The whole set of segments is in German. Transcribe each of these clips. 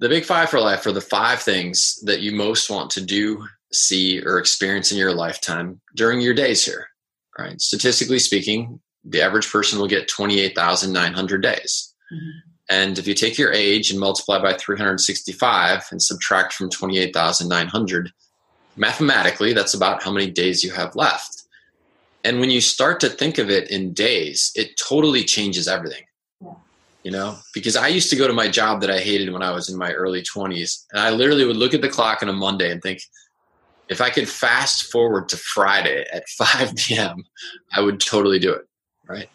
The big five for life are the five things that you most want to do, see, or experience in your lifetime during your days here. Right? Statistically speaking, the average person will get 28,900 days. Mm-hmm. And if you take your age and multiply by 365 and subtract from 28,900, mathematically, that's about how many days you have left. And when you start to think of it in days, it totally changes everything. Yeah. You know, because I used to go to my job that I hated when I was in my early 20s. And I literally would look at the clock on a Monday and think, if I could fast forward to Friday at 5 p.m., I would totally do it. Right.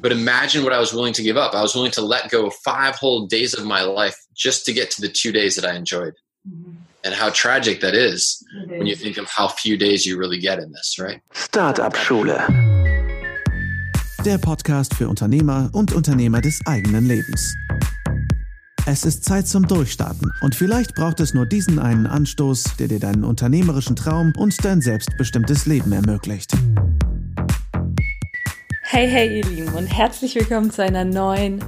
But imagine what I was willing to give up. I was willing to let go of five whole days of my life just to get to the two days that I enjoyed. Mm-hmm. And how tragic that is when you think of how few days you really get in this, right? Startup Schule. Der Podcast für Unternehmer und Unternehmer des eigenen Lebens. Es ist Zeit zum Durchstarten und vielleicht braucht es nur diesen einen Anstoß, der dir deinen unternehmerischen Traum und dein selbstbestimmtes Leben ermöglicht. Hey, hey, ihr Lieben und herzlich willkommen zu einer neuen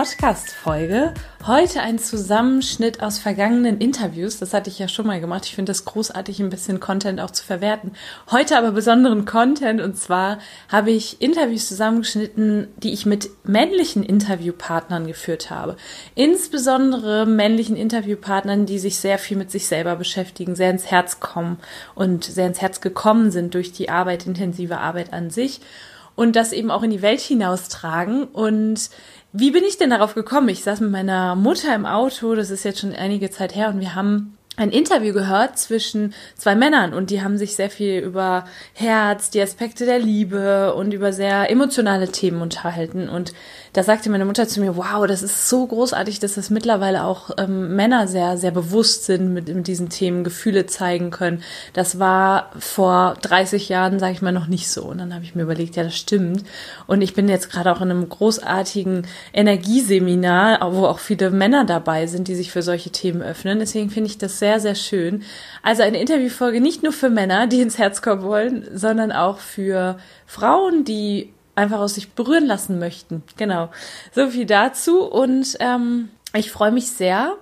Podcast-Folge. Heute ein Zusammenschnitt aus vergangenen Interviews. Das hatte ich ja schon mal gemacht. Ich finde das großartig, ein bisschen Content auch zu verwerten. Heute aber besonderen Content und zwar habe ich Interviews zusammengeschnitten, die ich mit männlichen Interviewpartnern geführt habe. Insbesondere männlichen Interviewpartnern, die sich sehr viel mit sich selber beschäftigen, sehr ins Herz kommen und sehr ins Herz gekommen sind durch die Arbeit, intensive Arbeit an sich und das eben auch in die Welt hinaustragen. Und wie bin ich denn darauf gekommen? Ich saß mit meiner Mutter im Auto, das ist jetzt schon einige Zeit her, und wir haben ein Interview gehört zwischen zwei Männern und die haben sich sehr viel über Herz, die Aspekte der Liebe und über sehr emotionale Themen unterhalten. Und da sagte meine Mutter zu mir, wow, das ist so großartig, dass das mittlerweile auch ähm, Männer sehr, sehr bewusst sind mit, mit diesen Themen, Gefühle zeigen können. Das war vor 30 Jahren, sage ich mal, noch nicht so. Und dann habe ich mir überlegt, ja, das stimmt. Und ich bin jetzt gerade auch in einem großartigen Energieseminar, wo auch viele Männer dabei sind, die sich für solche Themen öffnen. Deswegen finde ich das sehr, sehr schön. Also eine Interviewfolge nicht nur für Männer, die ins Herz kommen wollen, sondern auch für Frauen, die einfach aus sich berühren lassen möchten. Genau. So viel dazu. Und ähm, ich freue mich sehr,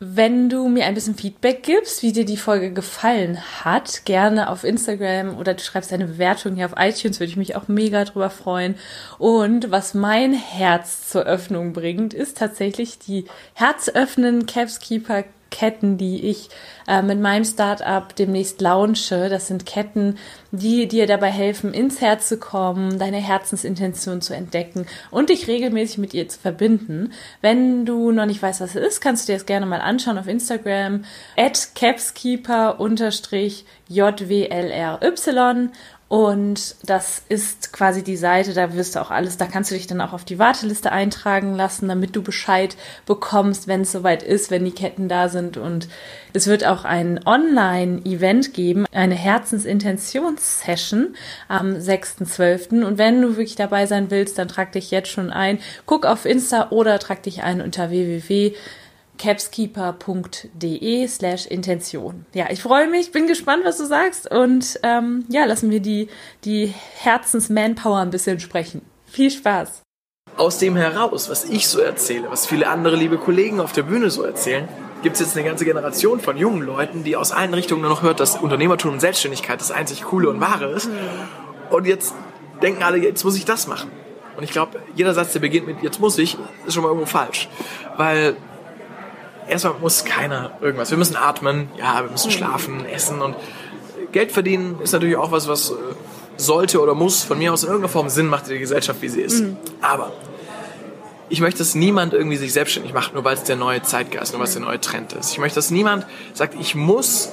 wenn du mir ein bisschen Feedback gibst, wie dir die Folge gefallen hat. Gerne auf Instagram oder du schreibst eine Bewertung hier auf iTunes, würde ich mich auch mega drüber freuen. Und was mein Herz zur Öffnung bringt, ist tatsächlich die Herzöffnen Capskeeper Ketten, die ich äh, mit meinem Startup demnächst launche. Das sind Ketten, die dir dabei helfen, ins Herz zu kommen, deine Herzensintention zu entdecken und dich regelmäßig mit ihr zu verbinden. Wenn du noch nicht weißt, was es ist, kannst du dir das gerne mal anschauen auf Instagram at capskeeper-jwlry und das ist quasi die Seite, da wirst du auch alles, da kannst du dich dann auch auf die Warteliste eintragen lassen, damit du Bescheid bekommst, wenn es soweit ist, wenn die Ketten da sind. Und es wird auch ein Online-Event geben, eine Herzensintentions-Session am 6.12. Und wenn du wirklich dabei sein willst, dann trag dich jetzt schon ein. Guck auf Insta oder trag dich ein unter www capskeeper.de slash Intention. Ja, ich freue mich, bin gespannt, was du sagst und ähm, ja, lassen wir die, die Herzens-Manpower ein bisschen sprechen. Viel Spaß! Aus dem heraus, was ich so erzähle, was viele andere liebe Kollegen auf der Bühne so erzählen, gibt es jetzt eine ganze Generation von jungen Leuten, die aus allen Richtungen nur noch hört, dass Unternehmertum und Selbstständigkeit das einzig Coole und Wahre ist. Und jetzt denken alle, jetzt muss ich das machen. Und ich glaube, jeder Satz, der beginnt mit jetzt muss ich, ist schon mal irgendwo falsch. Weil erstmal muss keiner irgendwas. Wir müssen atmen, ja, wir müssen schlafen, essen und Geld verdienen ist natürlich auch was, was äh, sollte oder muss von mir aus in irgendeiner Form Sinn macht in der Gesellschaft, wie sie ist. Mhm. Aber ich möchte, dass niemand irgendwie sich selbstständig macht, nur weil es der neue Zeitgeist, nur weil es der neue Trend ist. Ich möchte, dass niemand sagt, ich muss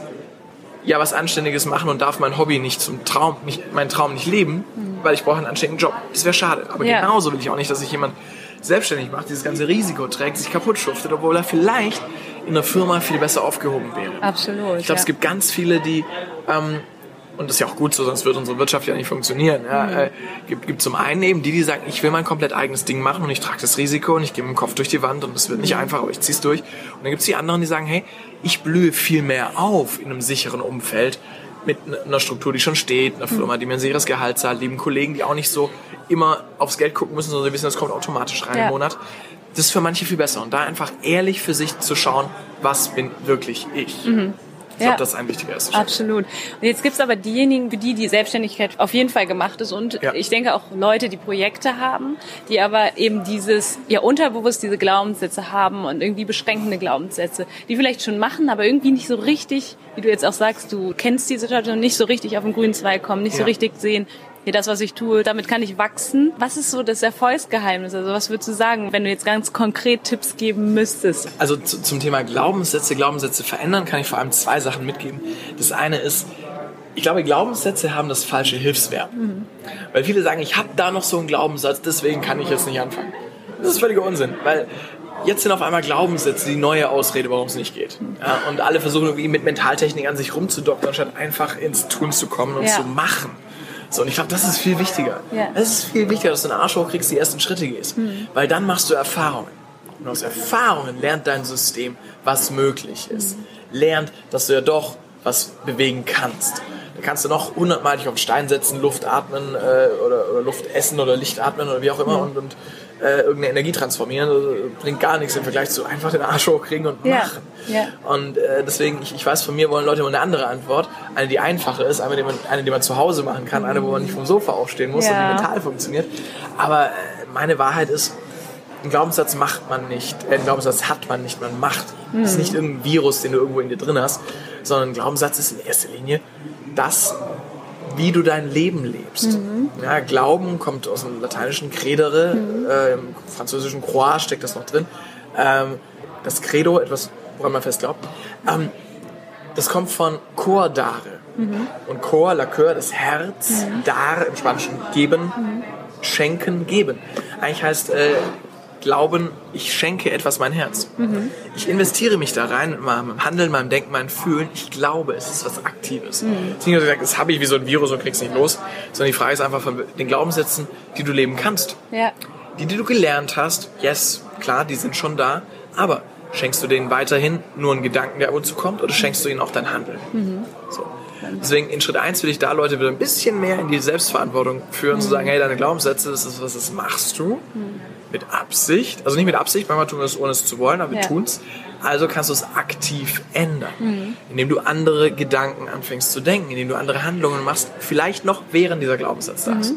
ja was Anständiges machen und darf mein Hobby nicht zum Traum, nicht, meinen Traum nicht leben, mhm. weil ich brauche einen anständigen Job. Das wäre schade. Aber ja. genauso will ich auch nicht, dass sich jemand selbstständig macht, dieses ganze Risiko trägt, sich kaputt schuftet, obwohl er vielleicht in der Firma viel besser aufgehoben wäre. Absolut. Ich glaube, ja. es gibt ganz viele, die ähm, und das ist ja auch gut so, sonst wird unsere Wirtschaft ja nicht funktionieren. Ja, mhm. äh, gibt, gibt zum einen eben die, die sagen, ich will mein komplett eigenes Ding machen und ich trage das Risiko und ich gehe mit dem Kopf durch die Wand und es wird nicht mhm. einfach, aber ich zieh's durch. Und dann gibt's die anderen, die sagen, hey, ich blühe viel mehr auf in einem sicheren Umfeld mit einer Struktur, die schon steht, einer Firma, die mir ein sicheres Gehalt zahlt, lieben Kollegen, die auch nicht so immer aufs Geld gucken müssen, sondern sie wissen, das kommt automatisch rein ja. im Monat. Das ist für manche viel besser. Und da einfach ehrlich für sich zu schauen, was bin wirklich ich. Mhm. Ich glaube, das ist ein wichtiger erster Schritt. Absolut. Und jetzt gibt's aber diejenigen, für die die Selbstständigkeit auf jeden Fall gemacht ist und Ja. ich denke auch Leute, die Projekte haben, die aber eben dieses, ja unterbewusst diese Glaubenssätze haben und irgendwie beschränkende Glaubenssätze, die vielleicht schon machen, aber irgendwie nicht so richtig, wie du jetzt auch sagst, du kennst die Situation, nicht so richtig auf den grünen Zweig kommen, nicht so Ja. richtig sehen, hier das, was ich tue, damit kann ich wachsen. Was ist so das Erfolgsgeheimnis? Also was würdest du sagen, wenn du jetzt ganz konkret Tipps geben müsstest? Also zu, zum Thema Glaubenssätze, Glaubenssätze verändern, kann ich vor allem zwei Sachen mitgeben. Das eine ist, ich glaube, Glaubenssätze haben das falsche Hilfsverb. Weil viele sagen, ich habe da noch so einen Glaubenssatz, deswegen kann ich jetzt nicht anfangen. Das ist völliger Unsinn, weil jetzt sind auf einmal Glaubenssätze die neue Ausrede, warum es nicht geht. Ja, und alle versuchen irgendwie mit Mentaltechnik an sich rumzudoktern, anstatt einfach ins Tun zu kommen und Ja. zu machen. So, und ich glaube, das ist viel wichtiger. Ja. Es ist viel wichtiger, dass du einen Arsch hochkriegst, die ersten Schritte gehst. Weil dann machst du Erfahrungen. Und aus Erfahrungen lernt dein System, was möglich ist. Lernt, dass du ja doch was bewegen kannst. Da kannst du noch hundertmal dich auf den Stein setzen, Luft atmen äh, oder, oder Luft essen oder Licht atmen oder wie auch immer und, und äh, irgendeine Energie transformieren. Das bringt gar nichts im Vergleich zu einfach den Arsch hochkriegen und machen. Ja. Und äh, deswegen, ich, ich weiß, von mir wollen Leute immer eine andere Antwort. Eine, die einfache ist, eine, die man, eine, die man zu Hause machen kann, eine, wo man nicht vom Sofa aufstehen muss Ja. und die mental funktioniert. Aber äh, meine Wahrheit ist, einen Glaubenssatz macht man nicht, äh, einen Glaubenssatz hat man nicht, man macht ihn. Das ist nicht irgendein Virus, den du irgendwo in dir drin hast, sondern ein Glaubenssatz ist in erster Linie das, wie du dein Leben lebst. Ja, Glauben kommt aus dem lateinischen credere, äh, im französischen croix steckt das noch drin. Ähm, das Credo, etwas, woran man fest glaubt. Ähm, das kommt von cor dare. Und cor, la cœur, das Herz, dar im Spanischen geben, schenken, geben. Eigentlich heißt äh, Glauben, ich schenke etwas mein Herz. Ich investiere mich da rein, in meinem Handeln, meinem Denken, meinem Fühlen. Ich glaube, es ist was Aktives. Es ist nicht nur gesagt, das habe ich wie so ein Virus und krieg's nicht los, sondern die Frage ist einfach von den Glaubenssätzen, die du leben kannst. Ja. Die, die du gelernt hast, yes, klar, die sind schon da, aber schenkst du denen weiterhin nur einen Gedanken, der ab und zu kommt, oder schenkst du ihnen auch dein Handeln? So. Deswegen in Schritt 1 will ich da Leute wieder ein bisschen mehr in die Selbstverantwortung führen, zu sagen, hey, deine Glaubenssätze, das ist was, das machst du mit Absicht. Also nicht mit Absicht, manchmal tun wir es ohne es zu wollen, aber wir Ja. tun's. Also kannst du es aktiv ändern, indem du andere Gedanken anfängst zu denken, indem du andere Handlungen machst, vielleicht noch während dieser Glaubenssatz da ist.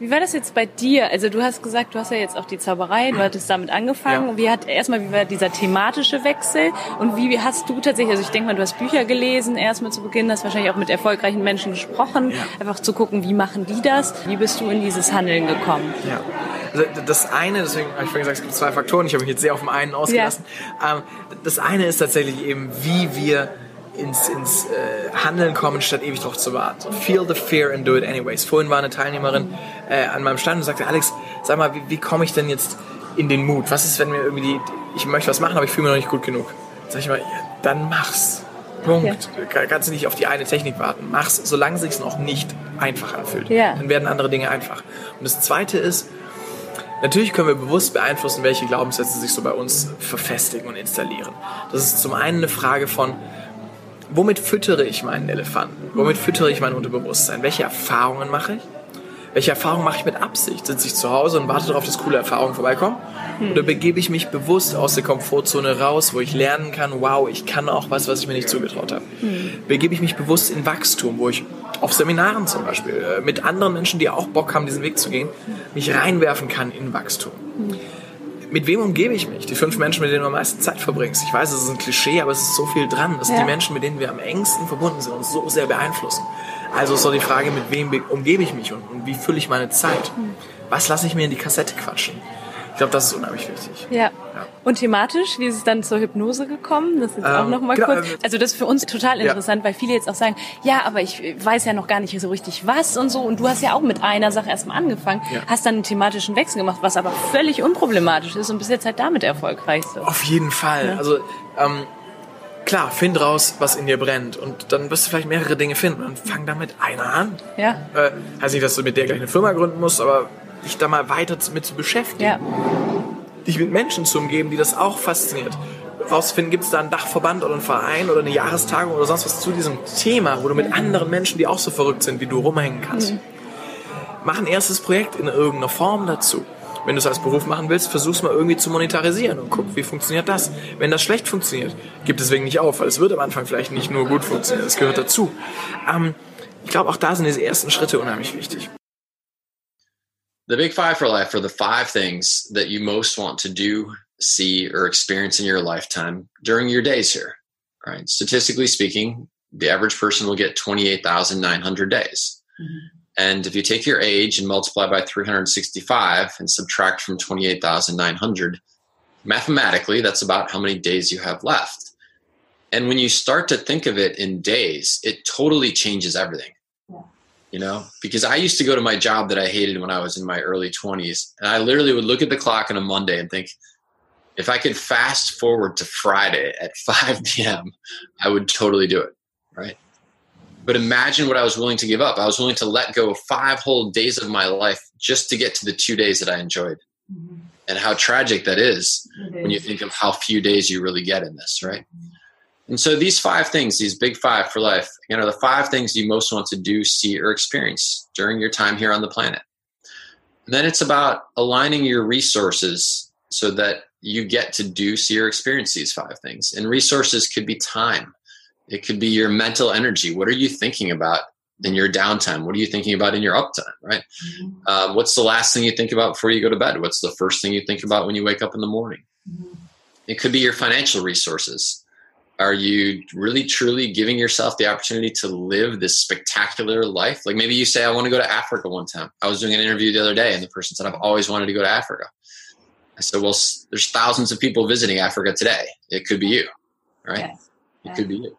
Wie war das jetzt bei dir? Also du hast gesagt, du hast ja jetzt auch die Zauberei, du hattest damit angefangen. Ja. Wie hat erstmal wie war dieser thematische Wechsel und wie hast du tatsächlich? Also ich denke mal, du hast Bücher gelesen erstmal zu Beginn, hast wahrscheinlich auch mit erfolgreichen Menschen gesprochen, Ja. einfach zu gucken, wie machen die das? Wie bist du in dieses Handeln gekommen? Ja. Also das eine, deswegen habe ich vorhin gesagt, es gibt zwei Faktoren. Ich habe mich jetzt sehr auf den einen ausgelassen. Ähm, das eine ist tatsächlich eben, wie wir ins, ins äh, Handeln kommen, statt ewig drauf zu warten. So, feel the fear and do it anyways. Vorhin war eine Teilnehmerin äh, an meinem Stand und sagte, Alex, sag mal, wie, wie komme ich denn jetzt in den Mut? Was ist, wenn mir irgendwie die, ich möchte was machen, aber ich fühle mich noch nicht gut genug? Sag ich mal, ja, dann mach's. Punkt. Ka- Kannst du nicht auf die eine Technik warten. Mach's, solange es sich noch nicht einfach anfühlt. Ja. Dann werden andere Dinge einfach. Und das zweite ist, Natürlich können wir bewusst beeinflussen, welche Glaubenssätze sich so bei uns verfestigen und installieren. Das ist zum einen eine Frage von, womit füttere ich meinen Elefanten? Womit füttere ich mein Unterbewusstsein? Welche Erfahrungen mache ich? Welche Erfahrungen mache ich mit Absicht? Sitze ich zu Hause und warte darauf, dass coole Erfahrungen vorbeikommen? Oder begebe ich mich bewusst aus der Komfortzone raus, wo ich lernen kann, wow, ich kann auch was, was ich mir nicht zugetraut habe? Begebe ich mich bewusst in Wachstum, wo ich auf Seminaren zum Beispiel äh, mit anderen Menschen, die auch Bock haben, diesen Weg zu gehen, mich reinwerfen kann in Wachstum? mit wem umgebe ich mich? Die fünf Menschen, mit denen du am meisten Zeit verbringst. Ich weiß, es ist ein Klischee, aber es ist so viel dran. Das sind Ja. die Menschen, mit denen wir am engsten verbunden sind und uns so sehr beeinflussen. Also ist doch die Frage, mit wem be- umgebe ich mich und, und wie fülle ich meine Zeit? Was lasse ich mir in die Kassette quatschen? Ich glaube, das ist unheimlich wichtig. Ja. Und thematisch, wie ist es dann zur Hypnose gekommen? Das ist auch Ähm, noch mal genau, kurz. ähm, Also das ist für uns total interessant, weil viele jetzt auch sagen, ja, aber ich weiß ja noch gar nicht so richtig was und so. Und du hast ja auch mit einer Sache erstmal angefangen, Ja. hast dann einen thematischen Wechsel gemacht, was aber völlig unproblematisch ist und bis jetzt halt damit erfolgreich so. Auf jeden Fall. Also ähm, klar, find raus, was in dir brennt und dann wirst du vielleicht mehrere Dinge finden und fang damit einer an. Ja. Äh, heißt nicht, dass du mit der gleich eine Firma gründen musst, aber dich da mal weiter mit zu beschäftigen. Ja. Dich mit Menschen zu umgeben, die das auch fasziniert. Rausfinden, gibt es da einen Dachverband oder einen Verein oder eine Jahrestagung oder sonst was zu diesem Thema, wo du mit anderen Menschen, die auch so verrückt sind wie du, rumhängen kannst. Mach ein erstes Projekt in irgendeiner Form dazu. Wenn du es als Beruf machen willst, versuch's mal irgendwie zu monetarisieren und guck, wie funktioniert das. Wenn das schlecht funktioniert, gib deswegen nicht auf, weil es wird am Anfang vielleicht nicht nur gut funktionieren, das gehört dazu. Ähm, ich glaube, auch da sind diese ersten Schritte unheimlich wichtig. The big five for life are the five things that you most want to do, see, or experience in your lifetime during your days here. Right? Statistically speaking, the average person will get 28,900 days. Mm-hmm. And if you take your age and multiply by 365 and subtract from 28,900, mathematically, that's about how many days you have left. And when you start to think of it in days, it totally changes everything. You know, because I used to go to my job that I hated when I was in my early 20s, and I literally would look at the clock on a Monday and think, if I could fast forward to Friday at 5 p.m., I would totally do it. Right. But imagine what I was willing to give up. I was willing to let go of five whole days of my life just to get to the two days that I enjoyed. Mm-hmm. And how tragic that is, when you think of how few days you really get in this, right? Mm-hmm. And so these five things, these big five for life, you know, the five things you most want to do, see, or experience during your time here on the planet. And then it's about aligning your resources so that you get to do, see, or experience these five things. And resources could be time, it could be your mental energy. What are you thinking about in your downtime? What are you thinking about in your uptime, right? Mm-hmm. Um, what's the last thing you think about before you go to bed? What's the first thing you think about when you wake up in the morning? Mm-hmm. It could be your financial resources. Are you really truly giving yourself the opportunity to live this spectacular life? Like maybe you say, I want to go to Africa one time. I was doing an interview the other day and the person said, I've always wanted to go to Africa. I said, well, there's thousands of people visiting Africa today. It could be you, right? Yes. It could be you.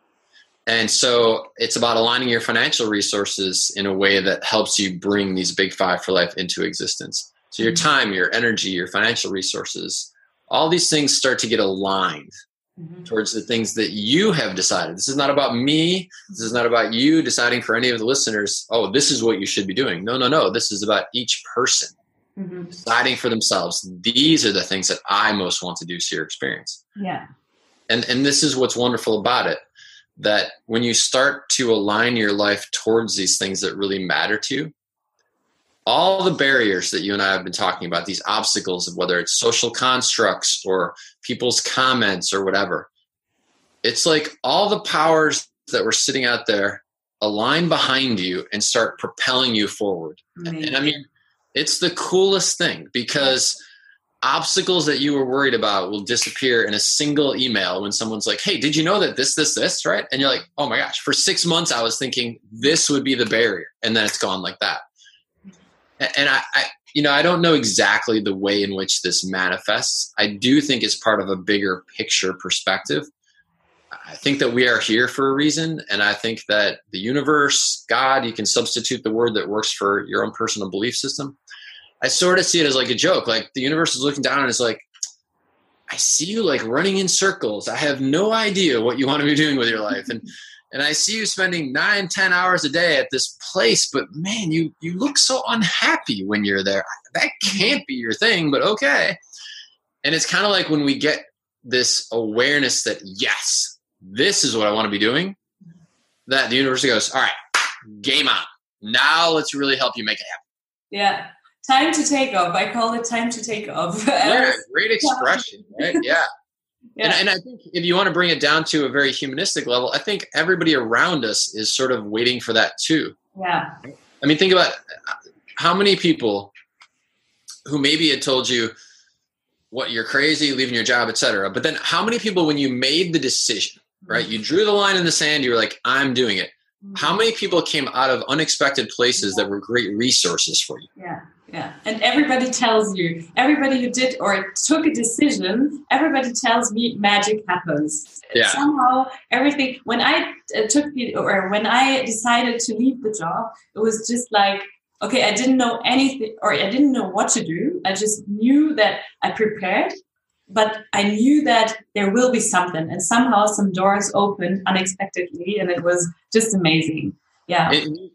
And so it's about aligning your financial resources in a way that helps you bring these big five for life into existence. So your mm-hmm. time, your energy, your financial resources, all these things start to get aligned mm-hmm. towards the things that you have decided. This is not about me. This is not about you deciding for any of the listeners, oh, this is what you should be doing. No, no, no. This is about each person mm-hmm. deciding for themselves. These are the things that I most want to do, see, your experience. Yeah. And and this is what's wonderful about it that when you start to align your life towards these things that really matter to you, all the barriers that you and I have been talking about, these obstacles of whether it's social constructs or people's comments or whatever, it's like all the powers that were sitting out there align behind you and start propelling you forward. Amazing. And I mean, it's the coolest thing because obstacles that you were worried about will disappear in a single email when someone's like, Hey, did you know that this, this, this, right? And you're like, Oh my gosh, for six months I was thinking this would be the barrier. And then it's gone like that. And I, I you know, I don't know exactly the way in which this manifests. I do think it's part of a bigger picture perspective. I think that we are here for a reason. And I think that the universe, God, you can substitute the word that works for your own personal belief system I sort of see it as like a joke. Like the universe is looking down and it's like, I see you like running in circles. I have no idea what you want to be doing with your life. And and I see you spending nine, ten hours a day at this place, but man, you you look so unhappy when you're there. That can't be your thing, but okay. And it's kind of like when we get this awareness that yes, this is what I want to be doing, that the universe goes, all right, game on. Now let's really help you make it happen. Yeah time to take off. I call it time to take off. yeah, great expression, right? Yeah. Yeah. And, and I think if you want to bring it down to a very humanistic level, I think everybody around us is sort of waiting for that too. Yeah. I mean, think about uh, how many people who maybe had told you what you're crazy, leaving your job, etc. But then how many people, when you made the decision, right, mm-hmm. you drew the line in the sand, you were like, I'm doing it. How many people came out of unexpected places that were great resources for you? Yeah. Yeah, and everybody tells you, everybody who did or took a decision, everybody tells me magic happens. Yeah. Somehow, everything. When I uh, took the or when I decided to leave the job, it was just like, okay, I didn't know anything or I didn't know what to do. I just knew that I prepared, but I knew that there will be something, and somehow some doors opened unexpectedly, and it was just amazing. Yeah.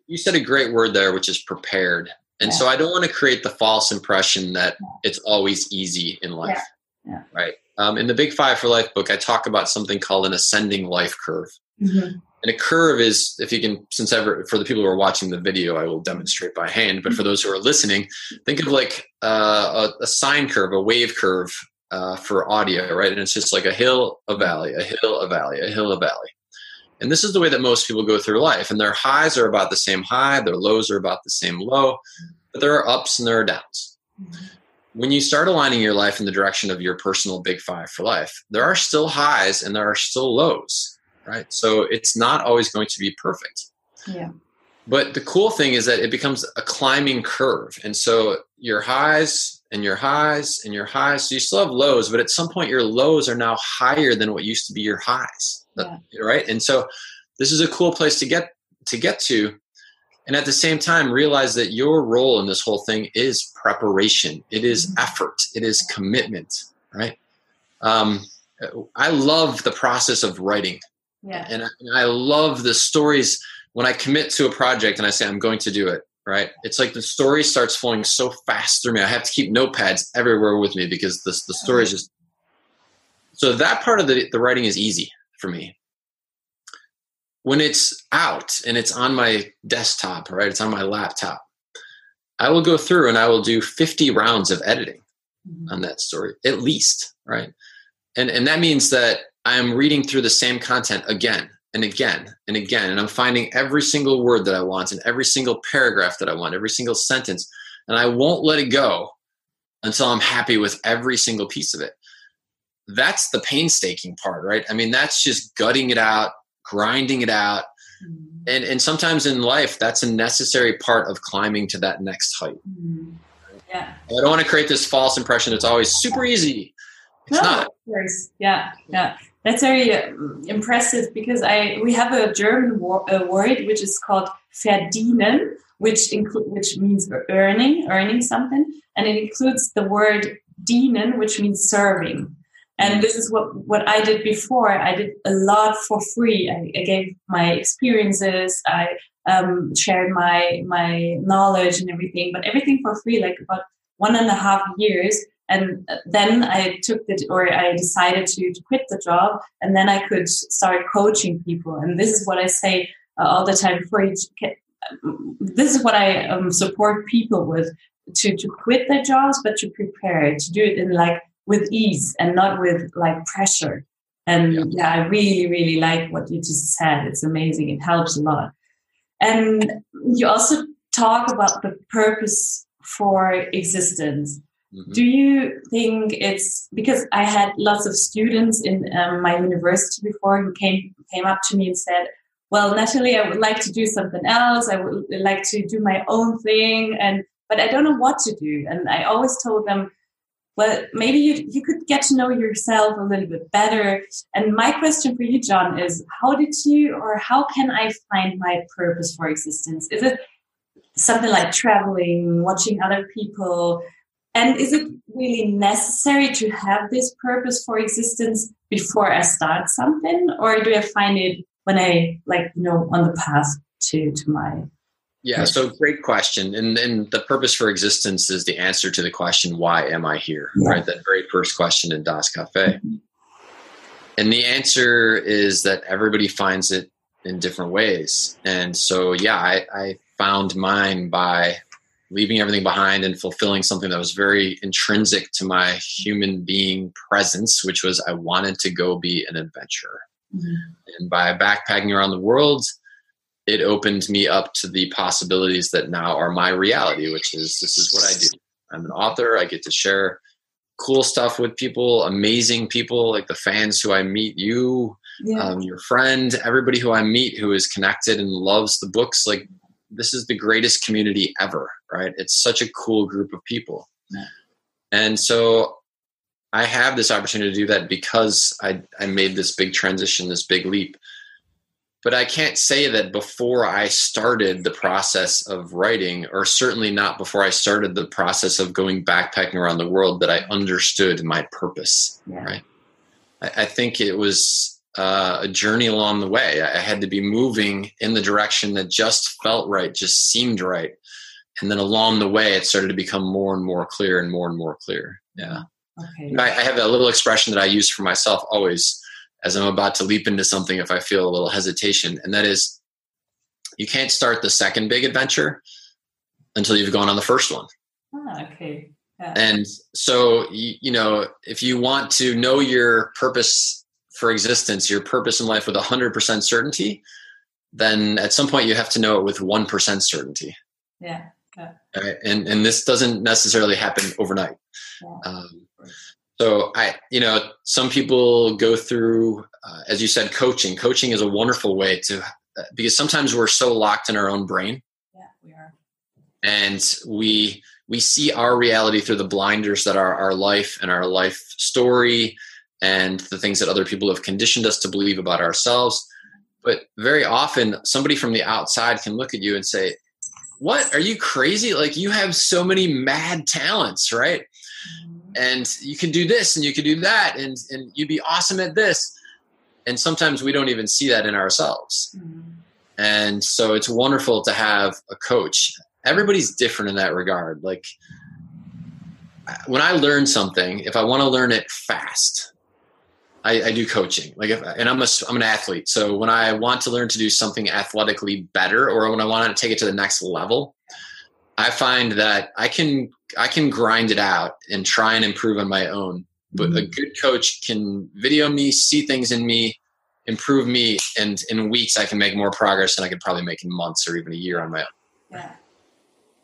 you said a great word there, which is prepared. And yeah. so I don't want to create the false impression that it's always easy in life. Yeah. Right. Um, in the Big Five for Life book, I talk about something called an ascending life curve. Mm-hmm. And a curve is, if you can, since ever for the people who are watching the video, I will demonstrate by hand. But for those who are listening, think of like uh, a, a sine curve, a wave curve uh, for audio, right? And it's just like a hill, a valley, a hill, a valley, a hill, a valley. And this is the way that most people go through life. And their highs are about the same high, their lows are about the same low, but there are ups and there are downs. When you start aligning your life in the direction of your personal big five for life, there are still highs and there are still lows, right? So it's not always going to be perfect. Yeah. But the cool thing is that it becomes a climbing curve. And so your highs and your highs and your highs, so you still have lows, but at some point your lows are now higher than what used to be your highs. Yeah. Right. And so this is a cool place to get to get to. And at the same time, realize that your role in this whole thing is preparation. It is Mhm. effort. It is commitment. Right. Um, I love the process of writing Yeah. and I, and I love the stories when I commit to a project and I say I'm going to do it. Right? It's like the story starts flowing so fast through me. I have to keep notepads everywhere with me because the the story is just. So that part of the the writing is easy for me. When it's out and it's on my desktop, right? It's on my laptop. I will go through and I will do 50 rounds of editing Mhm. on that story at least right and and that means that i am reading through the same content again and again and again and i'm finding every single word that i want and every single paragraph that i want every single sentence and i won't let it go until i'm happy with every single piece of it that's the painstaking part right i mean that's just gutting it out grinding it out Mhm. and and sometimes in life that's a necessary part of climbing to that next height Mhm. Yeah. i don't want to create this false impression it's always super easy it's no, not of course. Yeah, yeah. That's very um, impressive because I we have a German wo- uh, word which is called verdienen, which include which means earning, earning something, and it includes the word dienen, which means serving. And this is what what I did before. I did a lot for free. I, I gave my experiences. I um, shared my my knowledge and everything, but everything for free, like about one and a half years and then I took it, or I decided to, to quit the job, and then I could start coaching people. And this is what I say uh, all the time. Before you, get, this is what I um, support people with: to to quit their jobs, but to prepare to do it in like with ease and not with like pressure. And Yeah. yeah, I really, really like what you just said. It's amazing. It helps a lot. And you also talk about the purpose for existence Mhm. do you think it's because I had lots of students in um, my university before who came came up to me and said, "Well, Natalie, I would like to do something else. I would like to do my own thing, and but I don't know what to do." And I always told them, "Well, maybe you you could get to know yourself a little bit better." And my question for you, John, is: How did you, or how can I find my purpose for existence? Is it something like traveling, watching other people? And is it really necessary to have this purpose for existence before I start something, or do I find it when I like you know on the path to to my Yeah, so great question. And and the purpose for existence is the answer to the question, why am I here? Yeah. Right? That very first question in Das Cafe. Mm-hmm. And the answer is that everybody finds it in different ways. And so yeah, I, I found mine by leaving everything behind and fulfilling something that was very intrinsic to my human being presence, which was I wanted to go be an adventurer. And by backpacking around the world, it opened me up to the possibilities that now are my reality, which is this is what I do. I'm an author. I get to share cool stuff with people, amazing people like the fans who I meet, you, yeah um, your friend, everybody who I meet who is connected and loves the books. Like this is the greatest community ever, right? It's such a cool group of people. Yeah. And so I have this opportunity to do that because I, I made this big transition, this big leap. But I can't say that before I started the process of writing, or certainly not before I started the process of going backpacking around the world, that I understood my purpose yeah right. I, I think it was uh, a journey along the way. I had to be moving in the direction that just felt right, just seemed right. And then along the way, it started to become more and more clear and more and more clear. Yeah. okay I, I have a little expression that I use for myself always as I'm about to leap into something if I feel a little hesitation. And that is you can't start the second big adventure until you've gone on the first one. Ah, okay. Yeah. And so, you know, if you want to know your purpose for existence, your purpose in life with 100% certainty, then at some point you have to know it with 1% certainty. Yeah. yeah. Right? And, and this doesn't necessarily happen overnight. Yeah. Um, so I, you know, some people go through, uh, as you said, coaching. Coaching is a wonderful way to, uh, because sometimes we're so locked in our own brain Yeah, we are. and we we see our reality through the blinders that are our life and our life story and the things that other people have conditioned us to believe about ourselves. But very often somebody from the outside can look at you and say what? Are you crazy? Like you have so many mad talents right? And you can do this and you can do that and and you'd be awesome at this. And sometimes we don't even see that in ourselves. Mhm. and so it's wonderful to have a coach. Everybody's different in that regard. Like when i learn something if i want to learn it fast I, I do coaching. Like if, and i'm a i'm an athlete. So when i want to learn to do something athletically better or when i want to take it to the next level i find that i can i can grind it out and try and improve on my own. But a mm-hmm. good coach can video me see things in me improve me and in weeks i can make more progress than i could probably make in months or even a year on my own. Yeah.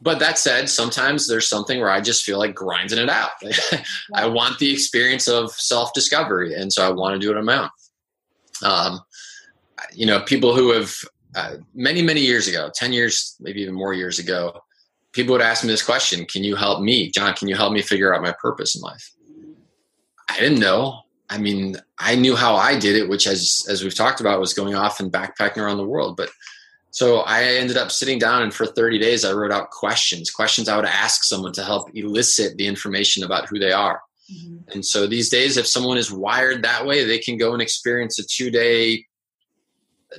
But that said sometimes there's something where i just feel like grinding it out. I want the experience of self-discovery and so i want to do it on my own. Um, you know people who have uh, many many years ago 10 years maybe even more years ago people would ask me this question can you help me? John can you help me figure out my purpose in life? I didn't know. I mean i knew how i did it which as as we've talked about was going off and backpacking around the world but so I ended up sitting down and for 30 days I wrote out questions, questions I would ask someone to help elicit the information about who they are. Mhm. And so these days, if someone is wired that way, they can go and experience a two day,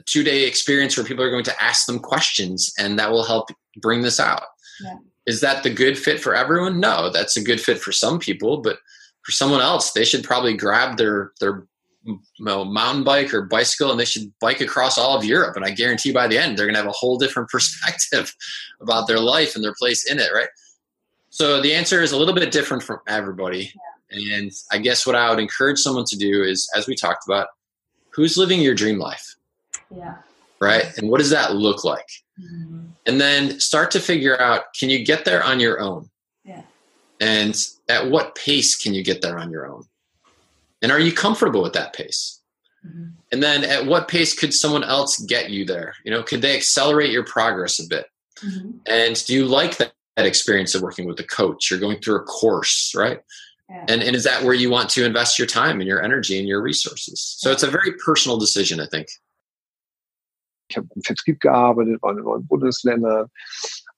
two day experience where people are going to ask them questions, and that will help bring this out. Yeah. Is that the good fit for everyone? No, that's a good fit for some people, but for someone else, they should probably grab their their you know, mountain bike or bicycle and they should bike across all of Europe. And I guarantee by the end, they're going to have a whole different perspective about their life and their place in it, right? So the answer is a little bit different from everybody. And I guess what I would encourage someone to do is, as we talked about, who's living your dream life, Yeah. right? And what does that look like? Mhm. And then start to figure out can you get there on your own? Yeah. And at what pace can you get there on your own? And are you comfortable with that pace? Mhm. And then at what pace could someone else get you there? You know, could they accelerate your progress a bit? Mhm. And do you like that, that experience of working with a coach or going through a course, right? Yeah. And, and is that where you want to invest your time and your energy and your resources? So it's a very personal decision, I think. Ich habe im Vertrieb gearbeitet, war in neuen Bundesländern,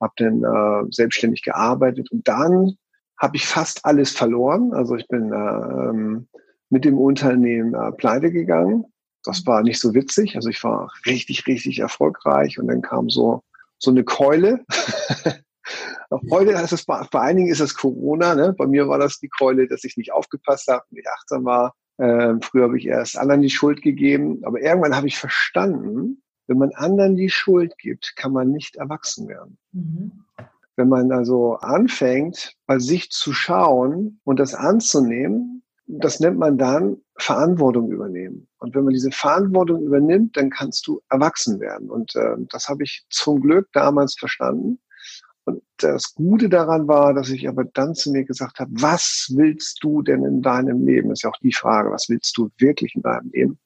habe dann äh, selbstständig gearbeitet und dann habe ich fast alles verloren. Also ich bin äh, ähm, mit dem Unternehmen äh, pleite gegangen. Das war nicht so witzig. Also ich war richtig, richtig erfolgreich und dann kam so so eine Keule. Heute ist es bei, bei einigen ist es Corona. Ne? Bei mir war das die Keule, dass ich nicht aufgepasst habe, nicht achtsam war. Ähm, früher habe ich erst anderen die Schuld gegeben, aber irgendwann habe ich verstanden, wenn man anderen die Schuld gibt, kann man nicht erwachsen werden. Mhm. Wenn man also anfängt, bei sich zu schauen und das anzunehmen, das nennt man dann Verantwortung übernehmen. Und wenn man diese Verantwortung übernimmt, dann kannst du erwachsen werden. Und äh, das habe ich zum Glück damals verstanden. Und das Gute daran war, dass ich aber dann zu mir gesagt habe, was willst du denn in deinem Leben? Das ist ja auch die Frage, was willst du wirklich in deinem Leben?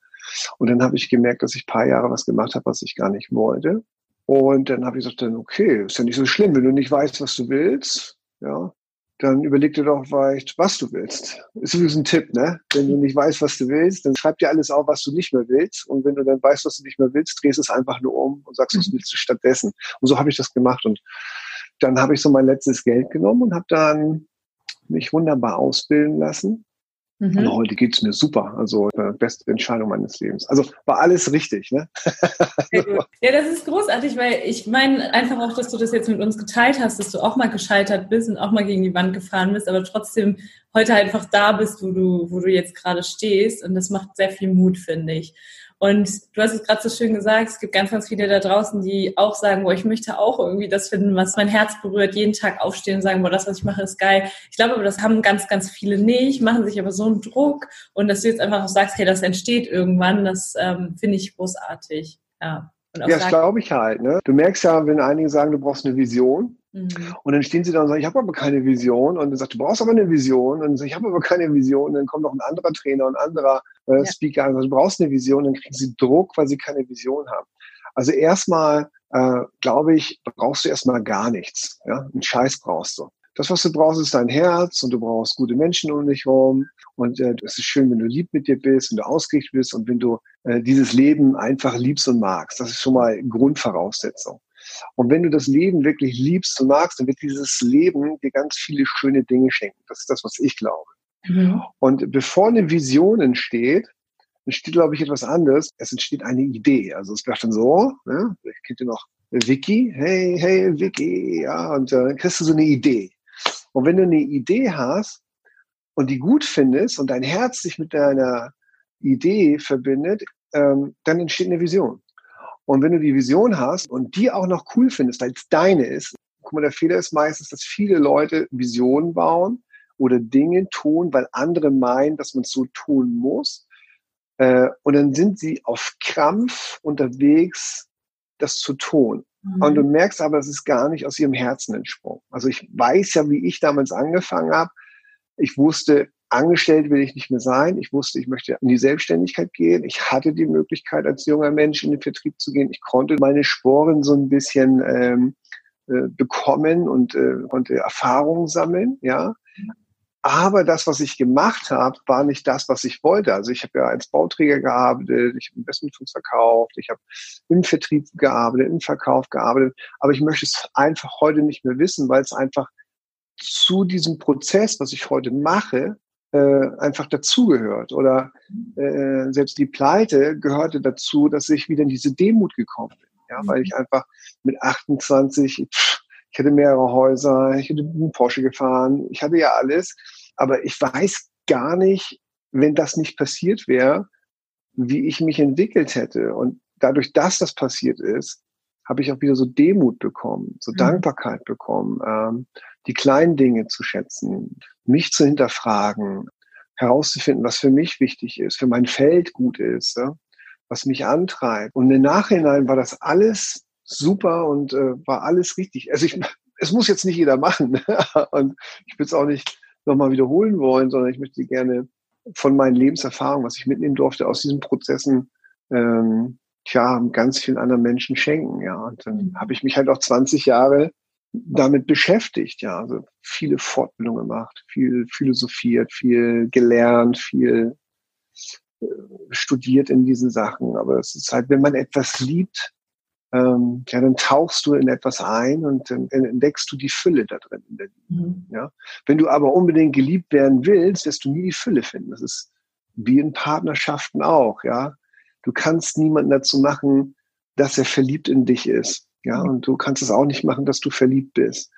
Und dann habe ich gemerkt, dass ich paar Jahre was gemacht habe, was ich gar nicht wollte. Und dann habe ich gesagt, dann okay, ist ja nicht so schlimm, wenn du nicht weißt, was du willst, ja, dann überleg dir doch vielleicht, was du willst. Ist übrigens ein Tipp, ne? Wenn du nicht weißt, was du willst, dann schreib dir alles auf, was du nicht mehr willst. Und wenn du dann weißt, was du nicht mehr willst, drehst es einfach nur um und sagst, was willst du stattdessen. Und so habe ich das gemacht. Und dann habe ich so mein letztes Geld genommen und habe dann mich wunderbar ausbilden lassen. Mhm. heute geht's mir super. Also äh, beste Entscheidung meines Lebens. Also war alles richtig, ne? Ja, das ist großartig, weil ich meine einfach auch, dass du das jetzt mit uns geteilt hast, dass du auch mal gescheitert bist und auch mal gegen die Wand gefahren bist, aber trotzdem heute einfach da bist, wo du, wo du jetzt gerade stehst. Und das macht sehr viel Mut, finde ich. Und du hast es gerade so schön gesagt, es gibt ganz, ganz viele da draußen, die auch sagen, boah, ich möchte auch irgendwie das finden, was mein Herz berührt, jeden Tag aufstehen und sagen, boah, das, was ich mache, ist geil. Ich glaube aber, das haben ganz, ganz viele nicht, machen sich aber so einen Druck und dass du jetzt einfach auch sagst, hey, das entsteht irgendwann, das ähm, finde ich großartig. Ja. ja, das glaube ich halt. Ne? Du merkst ja, wenn einige sagen, du brauchst eine Vision, Mhm. Und dann stehen sie da und sagen, ich habe aber keine Vision. Und dann sagt, du brauchst aber eine Vision. Und ich habe aber keine Vision. Und dann kommt noch ein anderer Trainer und ein anderer äh, ja. Speaker und sagt, du brauchst eine Vision. Dann kriegen sie Druck, weil sie keine Vision haben. Also erstmal, äh, glaube ich, brauchst du erstmal gar nichts. Ja? Einen Scheiß brauchst du. Das, was du brauchst, ist dein Herz und du brauchst gute Menschen um dich herum. Und äh, es ist schön, wenn du lieb mit dir bist, wenn du ausgerichtet bist und wenn du äh, dieses Leben einfach liebst und magst. Das ist schon mal Grundvoraussetzung. Und wenn du das Leben wirklich liebst und magst, dann wird dieses Leben dir ganz viele schöne Dinge schenken. Das ist das, was ich glaube. Mhm. Und bevor eine Vision entsteht, entsteht, glaube ich, etwas anderes. Es entsteht eine Idee. Also es wird dann so, ne? ich kennt ihr noch Vicky, hey, hey, Vicky, ja, und äh, dann kriegst du so eine Idee. Und wenn du eine Idee hast und die gut findest und dein Herz sich mit deiner Idee verbindet, ähm, dann entsteht eine Vision. Und wenn du die Vision hast und die auch noch cool findest, weil es deine ist, guck mal, der Fehler ist meistens, dass viele Leute Visionen bauen oder Dinge tun, weil andere meinen, dass man es so tun muss. Äh, und dann sind sie auf Krampf unterwegs, das zu tun. Mhm. Und du merkst aber, es ist gar nicht aus ihrem Herzen entsprungen. Also ich weiß ja, wie ich damals angefangen habe. Ich wusste, Angestellt will ich nicht mehr sein. Ich wusste, ich möchte in die Selbstständigkeit gehen. Ich hatte die Möglichkeit, als junger Mensch in den Vertrieb zu gehen. Ich konnte meine Sporen so ein bisschen ähm, äh, bekommen und äh, konnte Erfahrungen sammeln, ja. Aber das, was ich gemacht habe, war nicht das, was ich wollte. Also ich habe ja als Bauträger gearbeitet, ich habe Investmentfonds verkauft, ich habe im Vertrieb gearbeitet, im Verkauf gearbeitet. Aber ich möchte es einfach heute nicht mehr wissen, weil es einfach zu diesem Prozess, was ich heute mache, äh, einfach dazugehört. Oder äh, selbst die Pleite gehörte dazu, dass ich wieder in diese Demut gekommen bin. Ja, weil ich einfach mit 28, pff, ich hatte mehrere Häuser, ich hätte einen Porsche gefahren, ich hatte ja alles, aber ich weiß gar nicht, wenn das nicht passiert wäre, wie ich mich entwickelt hätte. Und dadurch, dass das passiert ist, habe ich auch wieder so Demut bekommen, so mhm. Dankbarkeit bekommen, ähm, die kleinen Dinge zu schätzen, mich zu hinterfragen, herauszufinden, was für mich wichtig ist, für mein Feld gut ist, ja, was mich antreibt. Und im Nachhinein war das alles super und äh, war alles richtig. Also ich, es muss jetzt nicht jeder machen. und ich will es auch nicht nochmal wiederholen wollen, sondern ich möchte gerne von meinen Lebenserfahrungen, was ich mitnehmen durfte aus diesen Prozessen, ähm, tja, ganz vielen anderen Menschen schenken. Ja, und dann mhm. habe ich mich halt auch 20 Jahre damit beschäftigt, ja, also viele Fortbildungen gemacht, viel philosophiert, viel gelernt, viel äh, studiert in diesen Sachen. Aber es ist halt, wenn man etwas liebt, ähm, ja, dann tauchst du in etwas ein und dann entdeckst du die Fülle da drin. Mhm. Ja? Wenn du aber unbedingt geliebt werden willst, wirst du nie die Fülle finden. Das ist wie in Partnerschaften auch, ja. Du kannst niemanden dazu machen, dass er verliebt in dich ist. Ja, und du kannst es auch nicht machen, dass du verliebt bist.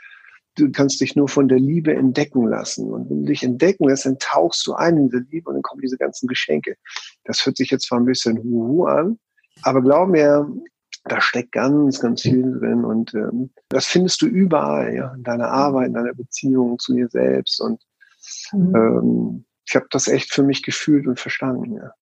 Du kannst dich nur von der Liebe entdecken lassen. Und wenn du dich entdecken lässt, dann tauchst du ein in diese Liebe und dann kommen diese ganzen Geschenke. Das hört sich jetzt zwar ein bisschen huhu an, aber glaub mir, da steckt ganz, ganz viel drin und ähm, das findest du überall, ja, in deiner Arbeit, in deiner Beziehung zu dir selbst und mhm. ähm, ich habe das echt für mich gefühlt und verstanden, ja.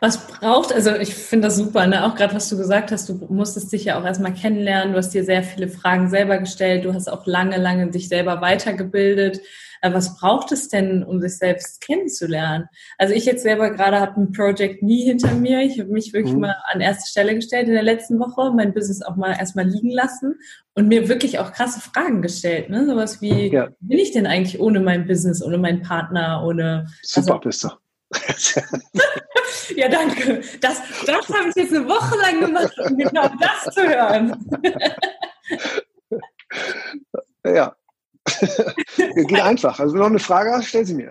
Was braucht, also ich finde das super, ne? auch gerade was du gesagt hast, du musstest dich ja auch erstmal kennenlernen, du hast dir sehr viele Fragen selber gestellt, du hast auch lange, lange dich selber weitergebildet. Aber was braucht es denn, um sich selbst kennenzulernen? Also ich jetzt selber gerade habe ein Project nie hinter mir. Ich habe mich wirklich mhm. mal an erste Stelle gestellt in der letzten Woche, mein Business auch mal erstmal liegen lassen und mir wirklich auch krasse Fragen gestellt. Ne? Sowas wie, ja. bin ich denn eigentlich ohne mein Business, ohne meinen Partner, ohne... Super also, bist du. ja, danke. Das, das habe ich jetzt eine Woche lang gemacht, um genau das zu hören. ja. Geht einfach. Also, wenn du noch eine Frage hast, stell sie mir.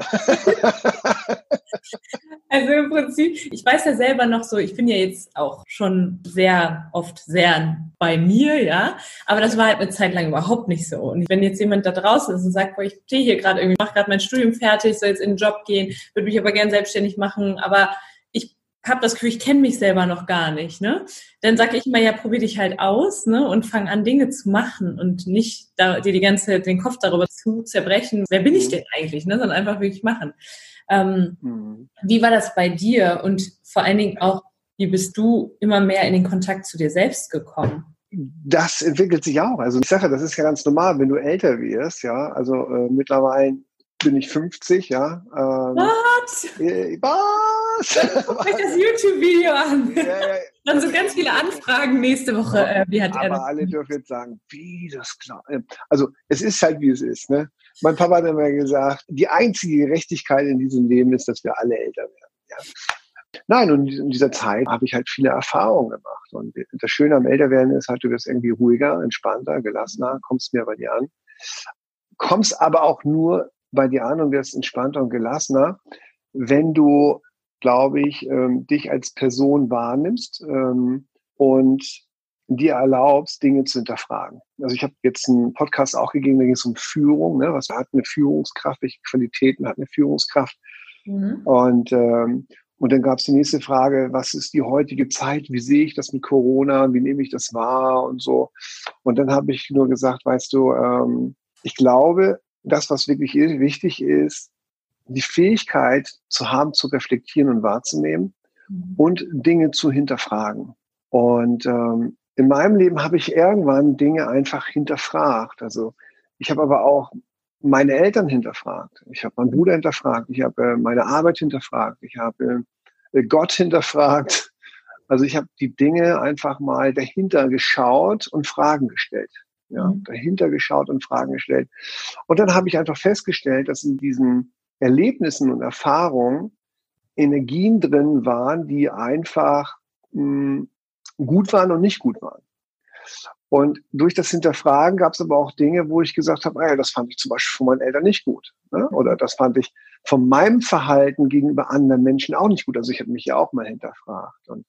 Also im Prinzip, ich weiß ja selber noch so, ich bin ja jetzt auch schon sehr oft sehr bei mir, ja, aber das war halt eine Zeit lang überhaupt nicht so. Und wenn jetzt jemand da draußen ist und sagt, boah, ich stehe hier gerade irgendwie, mache gerade mein Studium fertig, soll jetzt in den Job gehen, würde mich aber gern selbstständig machen, aber habe das Gefühl, ich kenne mich selber noch gar nicht, ne? Dann sage ich immer, ja, probier dich halt aus, ne? Und fang an, Dinge zu machen und nicht da, dir die ganze den Kopf darüber zu zerbrechen, wer bin ich mhm. denn eigentlich, ne? Sondern einfach wirklich machen. Ähm, mhm. Wie war das bei dir? Und vor allen Dingen auch, wie bist du immer mehr in den Kontakt zu dir selbst gekommen? Das entwickelt sich auch. Also ich sage, das ist ja ganz normal, wenn du älter wirst, ja. Also äh, mittlerweile bin ich 50, ja. Ähm, was? Äh, was? Guck euch das YouTube-Video an. Ja. Dann so ganz viele Anfragen nächste Woche. Äh, wie hat Aber er alle dürfen jetzt sagen, wie das klar. Also es ist halt wie es ist. Ne? Mein Papa hat immer gesagt, die einzige Gerechtigkeit in diesem Leben ist, dass wir alle älter werden. Ja. Nein, und in dieser Zeit habe ich halt viele Erfahrungen gemacht. Und das Schöne am Älterwerden ist halt, du wirst irgendwie ruhiger, entspannter, gelassener, kommst mehr bei dir an. Kommst aber auch nur bei dir an und wirst entspannter und gelassener, wenn du, glaube ich, ähm, dich als Person wahrnimmst ähm, und dir erlaubst, Dinge zu hinterfragen. Also ich habe jetzt einen Podcast auch gegeben, da ging es um Führung. Ne? Was hat eine Führungskraft? Welche Qualitäten hat eine Führungskraft? Mhm. Und ähm, und dann gab es die nächste Frage, was ist die heutige Zeit? Wie sehe ich das mit Corona? Wie nehme ich das wahr und so? Und dann habe ich nur gesagt, weißt du, ähm, ich glaube, das, was wirklich wichtig ist, die Fähigkeit zu haben, zu reflektieren und wahrzunehmen mhm. und Dinge zu hinterfragen. Und ähm, in meinem Leben habe ich irgendwann Dinge einfach hinterfragt. Also ich habe aber auch meine Eltern hinterfragt. Ich habe meinen Bruder hinterfragt. Ich habe äh, meine Arbeit hinterfragt. Ich habe äh, Gott hinterfragt. Also ich habe die Dinge einfach mal dahinter geschaut und Fragen gestellt ja, mhm. dahinter geschaut und Fragen gestellt. Und dann habe ich einfach festgestellt, dass in diesen Erlebnissen und Erfahrungen Energien drin waren, die einfach mh, hm, gut waren und nicht gut waren. Und durch das Hinterfragen gab es aber auch Dinge, wo ich gesagt habe, ey, das fand ich zum Beispiel von meinen Eltern nicht gut. Ne? Oder das fand ich von meinem Verhalten gegenüber anderen Menschen auch nicht gut. Also ich habe mich ja auch mal hinterfragt. Und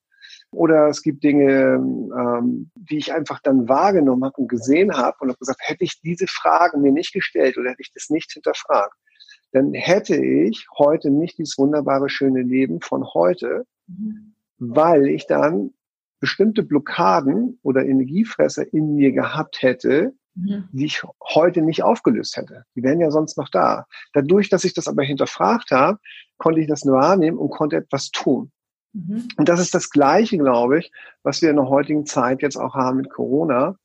oder es gibt Dinge, ähm, die ich einfach dann wahrgenommen habe und gesehen habe und habe gesagt, hätte ich diese Fragen mir nicht gestellt oder hätte ich das nicht hinterfragt, dann hätte ich heute nicht dieses wunderbare, schöne Leben von heute, mhm. weil ich dann bestimmte Blockaden oder Energiefresser in mir gehabt hätte, mhm. die ich heute nicht aufgelöst hätte. Die wären ja sonst noch da. Dadurch, dass ich das aber hinterfragt habe, konnte ich das wahrnehmen und konnte etwas tun. Mhm. Und das ist das Gleiche, glaube ich, was wir in der heutigen Zeit jetzt auch haben mit Corona,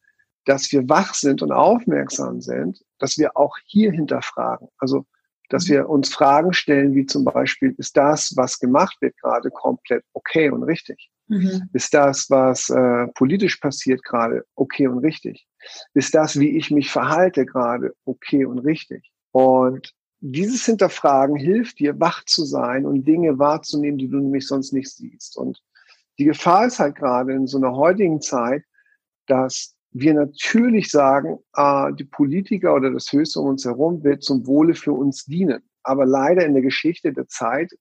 dass wir wach sind und aufmerksam sind, dass wir auch hier hinterfragen. Also, dass mhm. wir uns Fragen stellen, wie zum Beispiel, ist das, was gemacht wird, gerade komplett okay und richtig? Mhm. Ist das, was äh, politisch passiert, gerade okay und richtig? Ist das, wie ich mich verhalte, gerade okay und richtig? Und dieses Hinterfragen hilft dir, wach zu sein und Dinge wahrzunehmen, die du nämlich sonst nicht siehst. Und die Gefahr ist halt gerade in so einer heutigen Zeit, dass wir natürlich sagen, äh, die Politiker oder das Höchste um uns herum wird zum Wohle für uns dienen. Aber leider in der Geschichte der Zeit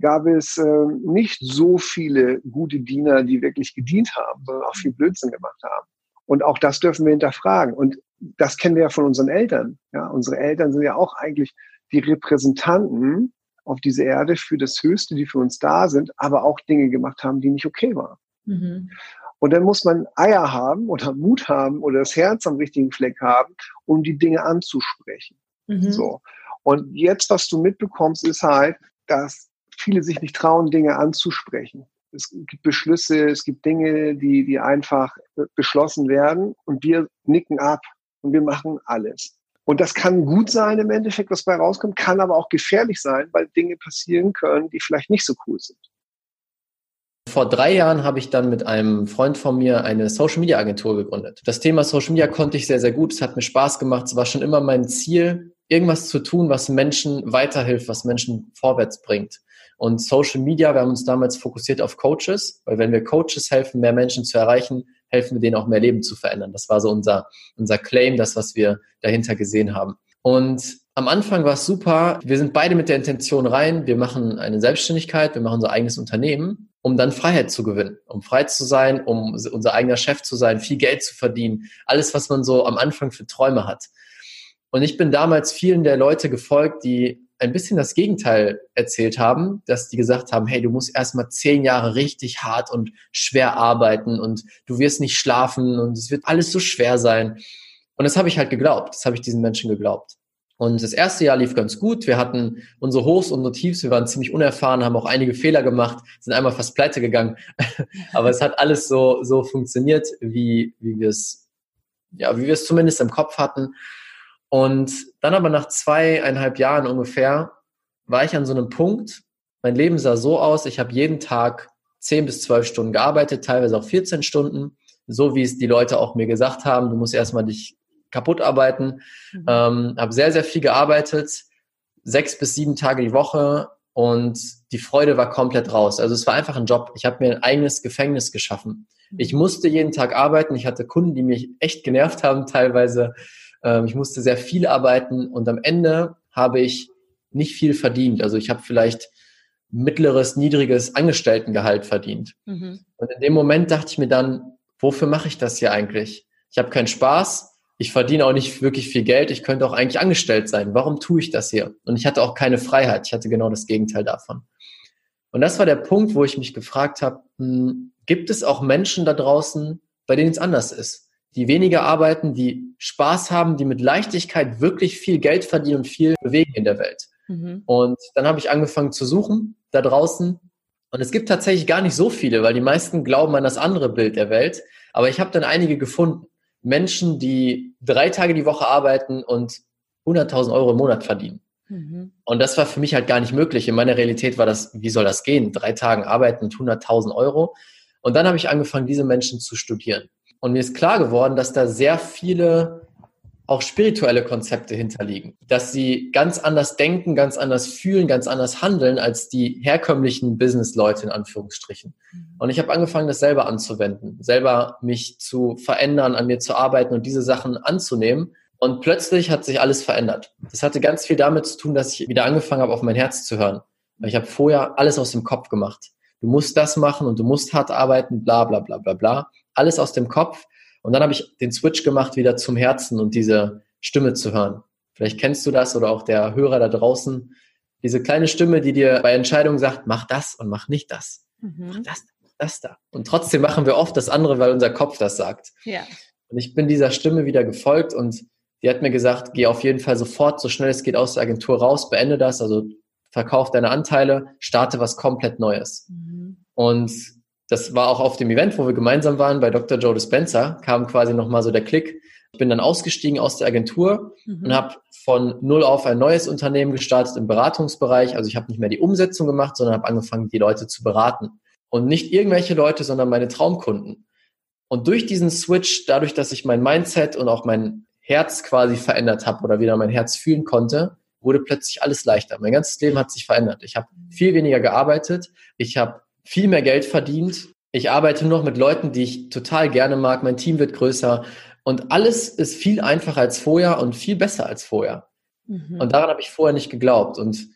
gab es äh, nicht so viele gute Diener, die wirklich gedient haben, sondern auch viel Blödsinn gemacht haben. Und auch das dürfen wir hinterfragen. Und das kennen wir ja von unseren Eltern. Ja, unsere Eltern sind ja auch eigentlich die Repräsentanten auf diese Erde für das Höchste, die für uns da sind, aber auch Dinge gemacht haben, die nicht okay waren. Mhm. Und dann muss man Eier haben oder Mut haben oder das Herz am richtigen Fleck haben, um die Dinge anzusprechen. Mhm. So. Und jetzt, was du mitbekommst, ist halt, dass viele sich nicht trauen, Dinge anzusprechen. Es gibt Beschlüsse, es gibt Dinge, die, die einfach beschlossen werden und wir nicken ab und wir machen alles. Und das kann gut sein im Endeffekt, was bei rauskommt, kann aber auch gefährlich sein, weil Dinge passieren können, die vielleicht nicht so cool sind. Vor drei Jahren habe ich dann mit einem Freund von mir eine Social Media Agentur gegründet. Das Thema Social Media konnte ich sehr, sehr gut. Es hat mir Spaß gemacht. Es war schon immer mein Ziel, irgendwas zu tun, was Menschen weiterhilft, was Menschen vorwärts bringt. Und Social Media, wir haben uns damals fokussiert auf Coaches, weil wenn wir Coaches helfen, mehr Menschen zu erreichen, helfen wir denen auch mehr Leben zu verändern. Das war so unser, unser Claim, das, was wir dahinter gesehen haben. Und am Anfang war es super. Wir sind beide mit der Intention rein. Wir machen eine Selbstständigkeit, wir machen unser eigenes Unternehmen, um dann Freiheit zu gewinnen, um frei zu sein, um unser eigener Chef zu sein, viel Geld zu verdienen. Alles, was man so am Anfang für Träume hat. Und ich bin damals vielen der Leute gefolgt, die ein bisschen das Gegenteil erzählt haben, dass die gesagt haben, hey, du musst erstmal zehn Jahre richtig hart und schwer arbeiten und du wirst nicht schlafen und es wird alles so schwer sein. Und das habe ich halt geglaubt. Das habe ich diesen Menschen geglaubt. Und das erste Jahr lief ganz gut. Wir hatten unsere Hochs und unsere Tiefs. Wir waren ziemlich unerfahren, haben auch einige Fehler gemacht, sind einmal fast pleite gegangen. aber es hat alles so, so funktioniert, wie, wie wir es, ja, wie wir es zumindest im Kopf hatten. Und dann aber nach zweieinhalb Jahren ungefähr war ich an so einem Punkt. Mein Leben sah so aus. Ich habe jeden Tag zehn bis zwölf Stunden gearbeitet, teilweise auch 14 Stunden. So wie es die Leute auch mir gesagt haben. Du musst erstmal dich kaputt arbeiten. Mhm. Ähm, habe sehr, sehr viel gearbeitet, sechs bis sieben Tage die Woche und die Freude war komplett raus. Also es war einfach ein Job. Ich habe mir ein eigenes Gefängnis geschaffen. Mhm. Ich musste jeden Tag arbeiten. Ich hatte Kunden, die mich echt genervt haben teilweise. Ähm, ich musste sehr viel arbeiten und am Ende habe ich nicht viel verdient. Also ich habe vielleicht mittleres, niedriges Angestelltengehalt verdient. Mhm. Und in dem Moment dachte ich mir dann, wofür mache ich das hier eigentlich? Ich habe keinen Spaß, ich verdiene auch nicht wirklich viel Geld, ich könnte auch eigentlich angestellt sein. Warum tue ich das hier? Und ich hatte auch keine Freiheit. Ich hatte genau das Gegenteil davon. Und das war der Punkt, wo ich mich gefragt habe, hm, gibt es auch Menschen da draußen, bei denen es anders ist? Die weniger arbeiten, die Spaß haben, die mit Leichtigkeit wirklich viel Geld verdienen und viel bewegen in der Welt. Mhm. Und dann habe ich angefangen zu suchen da draußen. Und es gibt tatsächlich gar nicht so viele, weil die meisten glauben an das andere Bild der Welt. Aber ich habe dann einige gefunden. Menschen, die drei Tage die Woche arbeiten und 100.000 Euro im Monat verdienen. Mhm. Und das war für mich halt gar nicht möglich. In meiner Realität war das, wie soll das gehen? Drei Tagen arbeiten und 100.000 Euro. Und dann habe ich angefangen, diese Menschen zu studieren. Und mir ist klar geworden, dass da sehr viele auch spirituelle Konzepte hinterliegen, dass sie ganz anders denken, ganz anders fühlen, ganz anders handeln als die herkömmlichen Business-Leute in Anführungsstrichen. Mhm. Und ich habe angefangen, das selber anzuwenden, selber mich zu verändern, an mir zu arbeiten und diese Sachen anzunehmen. Und plötzlich hat sich alles verändert. Das hatte ganz viel damit zu tun, dass ich wieder angefangen habe, auf mein Herz zu hören. Weil ich habe vorher alles aus dem Kopf gemacht. Du musst das machen und du musst hart arbeiten, bla bla bla bla bla. Alles aus dem Kopf. Und dann habe ich den Switch gemacht wieder zum Herzen und diese Stimme zu hören. Vielleicht kennst du das oder auch der Hörer da draußen. Diese kleine Stimme, die dir bei Entscheidungen sagt, mach das und mach nicht das. Mhm. Mach das, das da. Und trotzdem machen wir oft das andere, weil unser Kopf das sagt. Ja. Und ich bin dieser Stimme wieder gefolgt und die hat mir gesagt, geh auf jeden Fall sofort, so schnell es geht aus der Agentur raus, beende das, also verkauf deine Anteile, starte was komplett Neues. Mhm. Und das war auch auf dem Event, wo wir gemeinsam waren, bei Dr. Joe Dispenza, kam quasi nochmal so der Klick. Ich bin dann ausgestiegen aus der Agentur mhm. und habe von null auf ein neues Unternehmen gestartet im Beratungsbereich. Also ich habe nicht mehr die Umsetzung gemacht, sondern habe angefangen, die Leute zu beraten. Und nicht irgendwelche Leute, sondern meine Traumkunden. Und durch diesen Switch, dadurch, dass ich mein Mindset und auch mein Herz quasi verändert habe oder wieder mein Herz fühlen konnte, wurde plötzlich alles leichter. Mein ganzes Leben hat sich verändert. Ich habe viel weniger gearbeitet. Ich habe viel mehr Geld verdient. Ich arbeite nur noch mit Leuten, die ich total gerne mag. Mein Team wird größer und alles ist viel einfacher als vorher und viel besser als vorher. Mhm. Und daran habe ich vorher nicht geglaubt. Und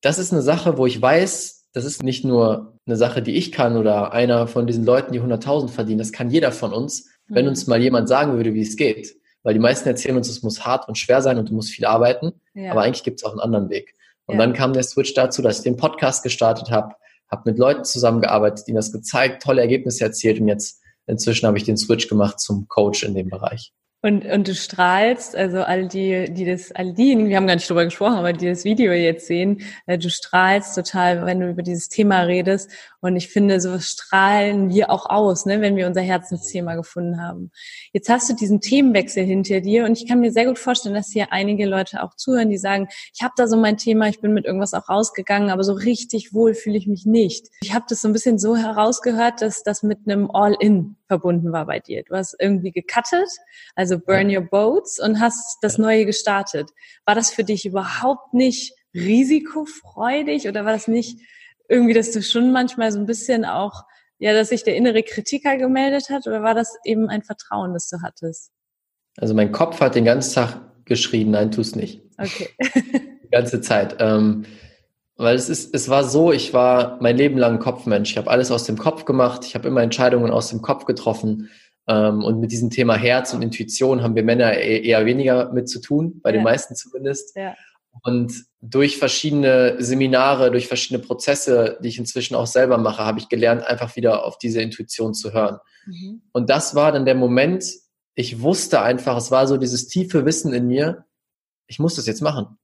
das ist eine Sache, wo ich weiß, das ist nicht nur eine Sache, die ich kann oder einer von diesen Leuten, die 100.000 verdienen. Das kann jeder von uns, mhm. wenn uns mal jemand sagen würde, wie es geht. Weil die meisten erzählen uns, es muss hart und schwer sein und du musst viel arbeiten. Ja. Aber eigentlich gibt es auch einen anderen Weg. Und ja. dann kam der Switch dazu, dass ich den Podcast gestartet habe, habe mit Leuten zusammengearbeitet, ihnen das gezeigt, tolle Ergebnisse erzielt und jetzt inzwischen habe ich den Switch gemacht zum Coach in dem Bereich. Und, und du strahlst, also all die, die das, all diejenigen, wir haben gar nicht drüber gesprochen, aber die das Video jetzt sehen, äh, du strahlst total, wenn du über dieses Thema redest. Und ich finde, so strahlen wir auch aus, ne, wenn wir unser Herzensthema gefunden haben. Jetzt hast du diesen Themenwechsel hinter dir und ich kann mir sehr gut vorstellen, dass hier einige Leute auch zuhören, die sagen, ich habe da so mein Thema, ich bin mit irgendwas auch rausgegangen, aber so richtig wohl fühle ich mich nicht. Ich habe das so ein bisschen so herausgehört, dass das mit einem All-In verbunden war bei dir. Du hast irgendwie gecuttet, also Burn Your Boats und hast das Neue gestartet. War das für dich überhaupt nicht risikofreudig oder war das nicht irgendwie, dass du schon manchmal so ein bisschen auch, ja, dass sich der innere Kritiker gemeldet hat oder war das eben ein Vertrauen, das du hattest? Also mein Kopf hat den ganzen Tag geschrien, nein, tu es nicht. Okay. Die ganze Zeit. Ähm, weil es ist, es war so, ich war mein Leben lang ein Kopfmensch. Ich habe alles aus dem Kopf gemacht. Ich habe immer Entscheidungen aus dem Kopf getroffen. Ähm, und mit diesem Thema Herz und Intuition haben wir Männer e-, eher weniger mit zu tun, bei ja. den meisten zumindest. Ja. Und durch verschiedene Seminare, durch verschiedene Prozesse, die ich inzwischen auch selber mache, habe ich gelernt, einfach wieder auf diese Intuition zu hören. Mhm. Und das war dann der Moment, ich wusste einfach, es war so dieses tiefe Wissen in mir, ich muss das jetzt machen.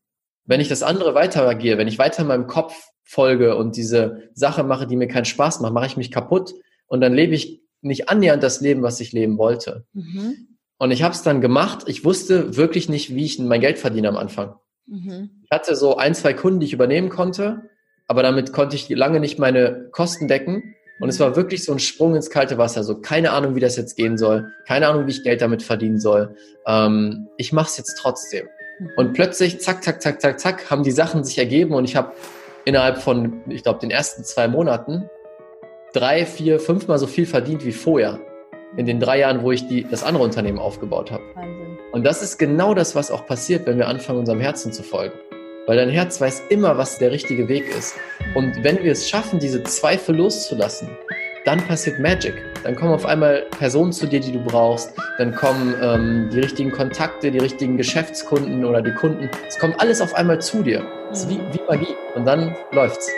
Wenn ich das andere weiter agiere, wenn ich weiter meinem Kopf folge und diese Sache mache, die mir keinen Spaß macht, mache ich mich kaputt und dann lebe ich nicht annähernd das Leben, was ich leben wollte. Mhm. Und ich habe es dann gemacht. Ich wusste wirklich nicht, wie ich mein Geld verdiene am Anfang. Mhm. Ich hatte so ein, zwei Kunden, die ich übernehmen konnte, aber damit konnte ich lange nicht meine Kosten decken. Und es war wirklich so ein Sprung ins kalte Wasser. So keine Ahnung, wie das jetzt gehen soll. Keine Ahnung, wie ich Geld damit verdienen soll. Ähm, ich mache es jetzt trotzdem. Und plötzlich, zack, zack, zack, zack, zack, haben die Sachen sich ergeben und ich habe innerhalb von, ich glaube, den ersten zwei Monaten drei, vier, fünfmal so viel verdient wie vorher. In den drei Jahren, wo ich die, das andere Unternehmen aufgebaut habe. Wahnsinn. Und das ist genau das, was auch passiert, wenn wir anfangen, unserem Herzen zu folgen. Weil dein Herz weiß immer, was der richtige Weg ist. Und wenn wir es schaffen, diese Zweifel loszulassen, dann passiert Magic. Dann kommen auf einmal Personen zu dir, die du brauchst. Dann kommen ähm, die richtigen Kontakte, die richtigen Geschäftskunden oder die Kunden. Es kommt alles auf einmal zu dir. Es ist wie, wie Magie. Und dann läuft's.